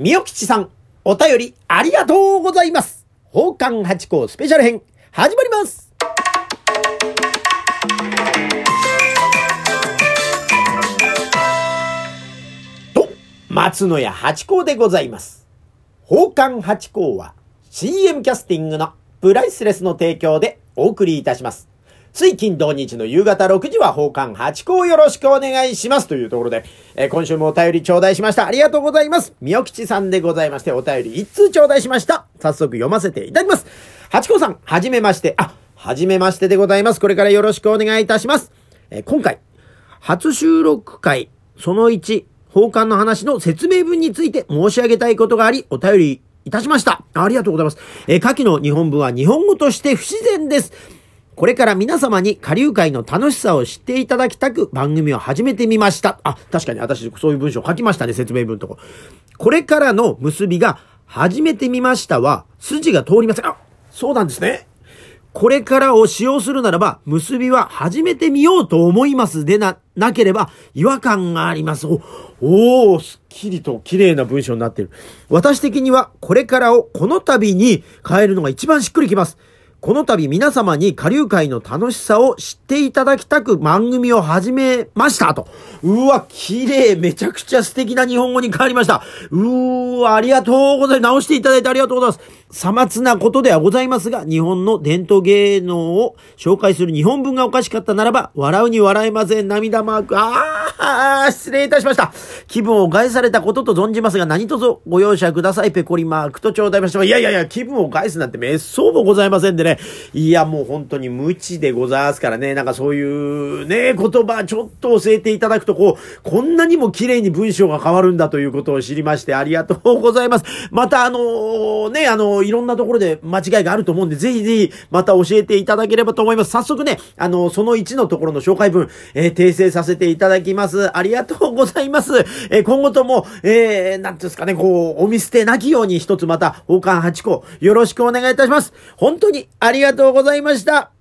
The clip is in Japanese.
みよきちさん、お便りありがとうございます。宝冠八甲スペシャル編、始まります。と、松野屋八甲でございます。宝冠八甲は CM キャスティングのプライスレスの提供でお送りいたします。水金土日の夕方6時は奉還8校よろしくお願いしますというところで、えー今週もお便り頂戴しました。ありがとうございます。みよきちさんでございまして、お便り1通頂戴しました。早速読ませていただきます。八甲さん、はじめまして。あ、はじめましてでございます。これからよろしくお願いいたします。えー今回、初収録会、その1、奉還の話の説明文について申し上げたいことがあり、お便りいたしました。ありがとうございます。えー下記の日本文は日本語として不自然です。これから皆様に下流会の楽しさを知っていただきたく番組を始めてみました。あ、確かに私そういう文章書きましたね、説明文とこ。これからの結びが始めてみましたは筋が通りません。あ、そうなんですね。これからを使用するならば、結びは始めてみようと思いますでな、なければ違和感があります。お、おー、すっきりと綺麗な文章になってる。私的には、これからをこの度に変えるのが一番しっくりきます。この度皆様に下流会の楽しさを知っていただきたく番組を始めましたと。うわ、綺麗、めちゃくちゃ素敵な日本語に変わりました。うーわ、ありがとうございます。直していただいてありがとうございます。さまつなことではございますが、日本の伝統芸能を紹介する日本文がおかしかったならば、笑うに笑えません。涙マーク。あー、失礼いたしました。気分を害されたことと存じますが、何卒ご容赦ください。ペコリマークと頂戴ました。いやいやいや、気分を害すなんてめっそうもございませんでね。いや、もう本当に無知でございますからね。なんかそういうね、言葉ちょっと教えていただくと、こう、こんなにも綺麗に文章が変わるんだということを知りまして、ありがとうございます。また、あのね、あのいろんなところで間違いがあると思うんで、ぜひぜひ、また教えていただければと思います。早速ね、あのその1のところの紹介文、えー訂正させていただきます。ありがとうございます。えー今後とも、えー、なんていうんですかね、こう、お見捨てなきように一つまた、王冠8個、よろしくお願いいたします。本当にありがとうございました。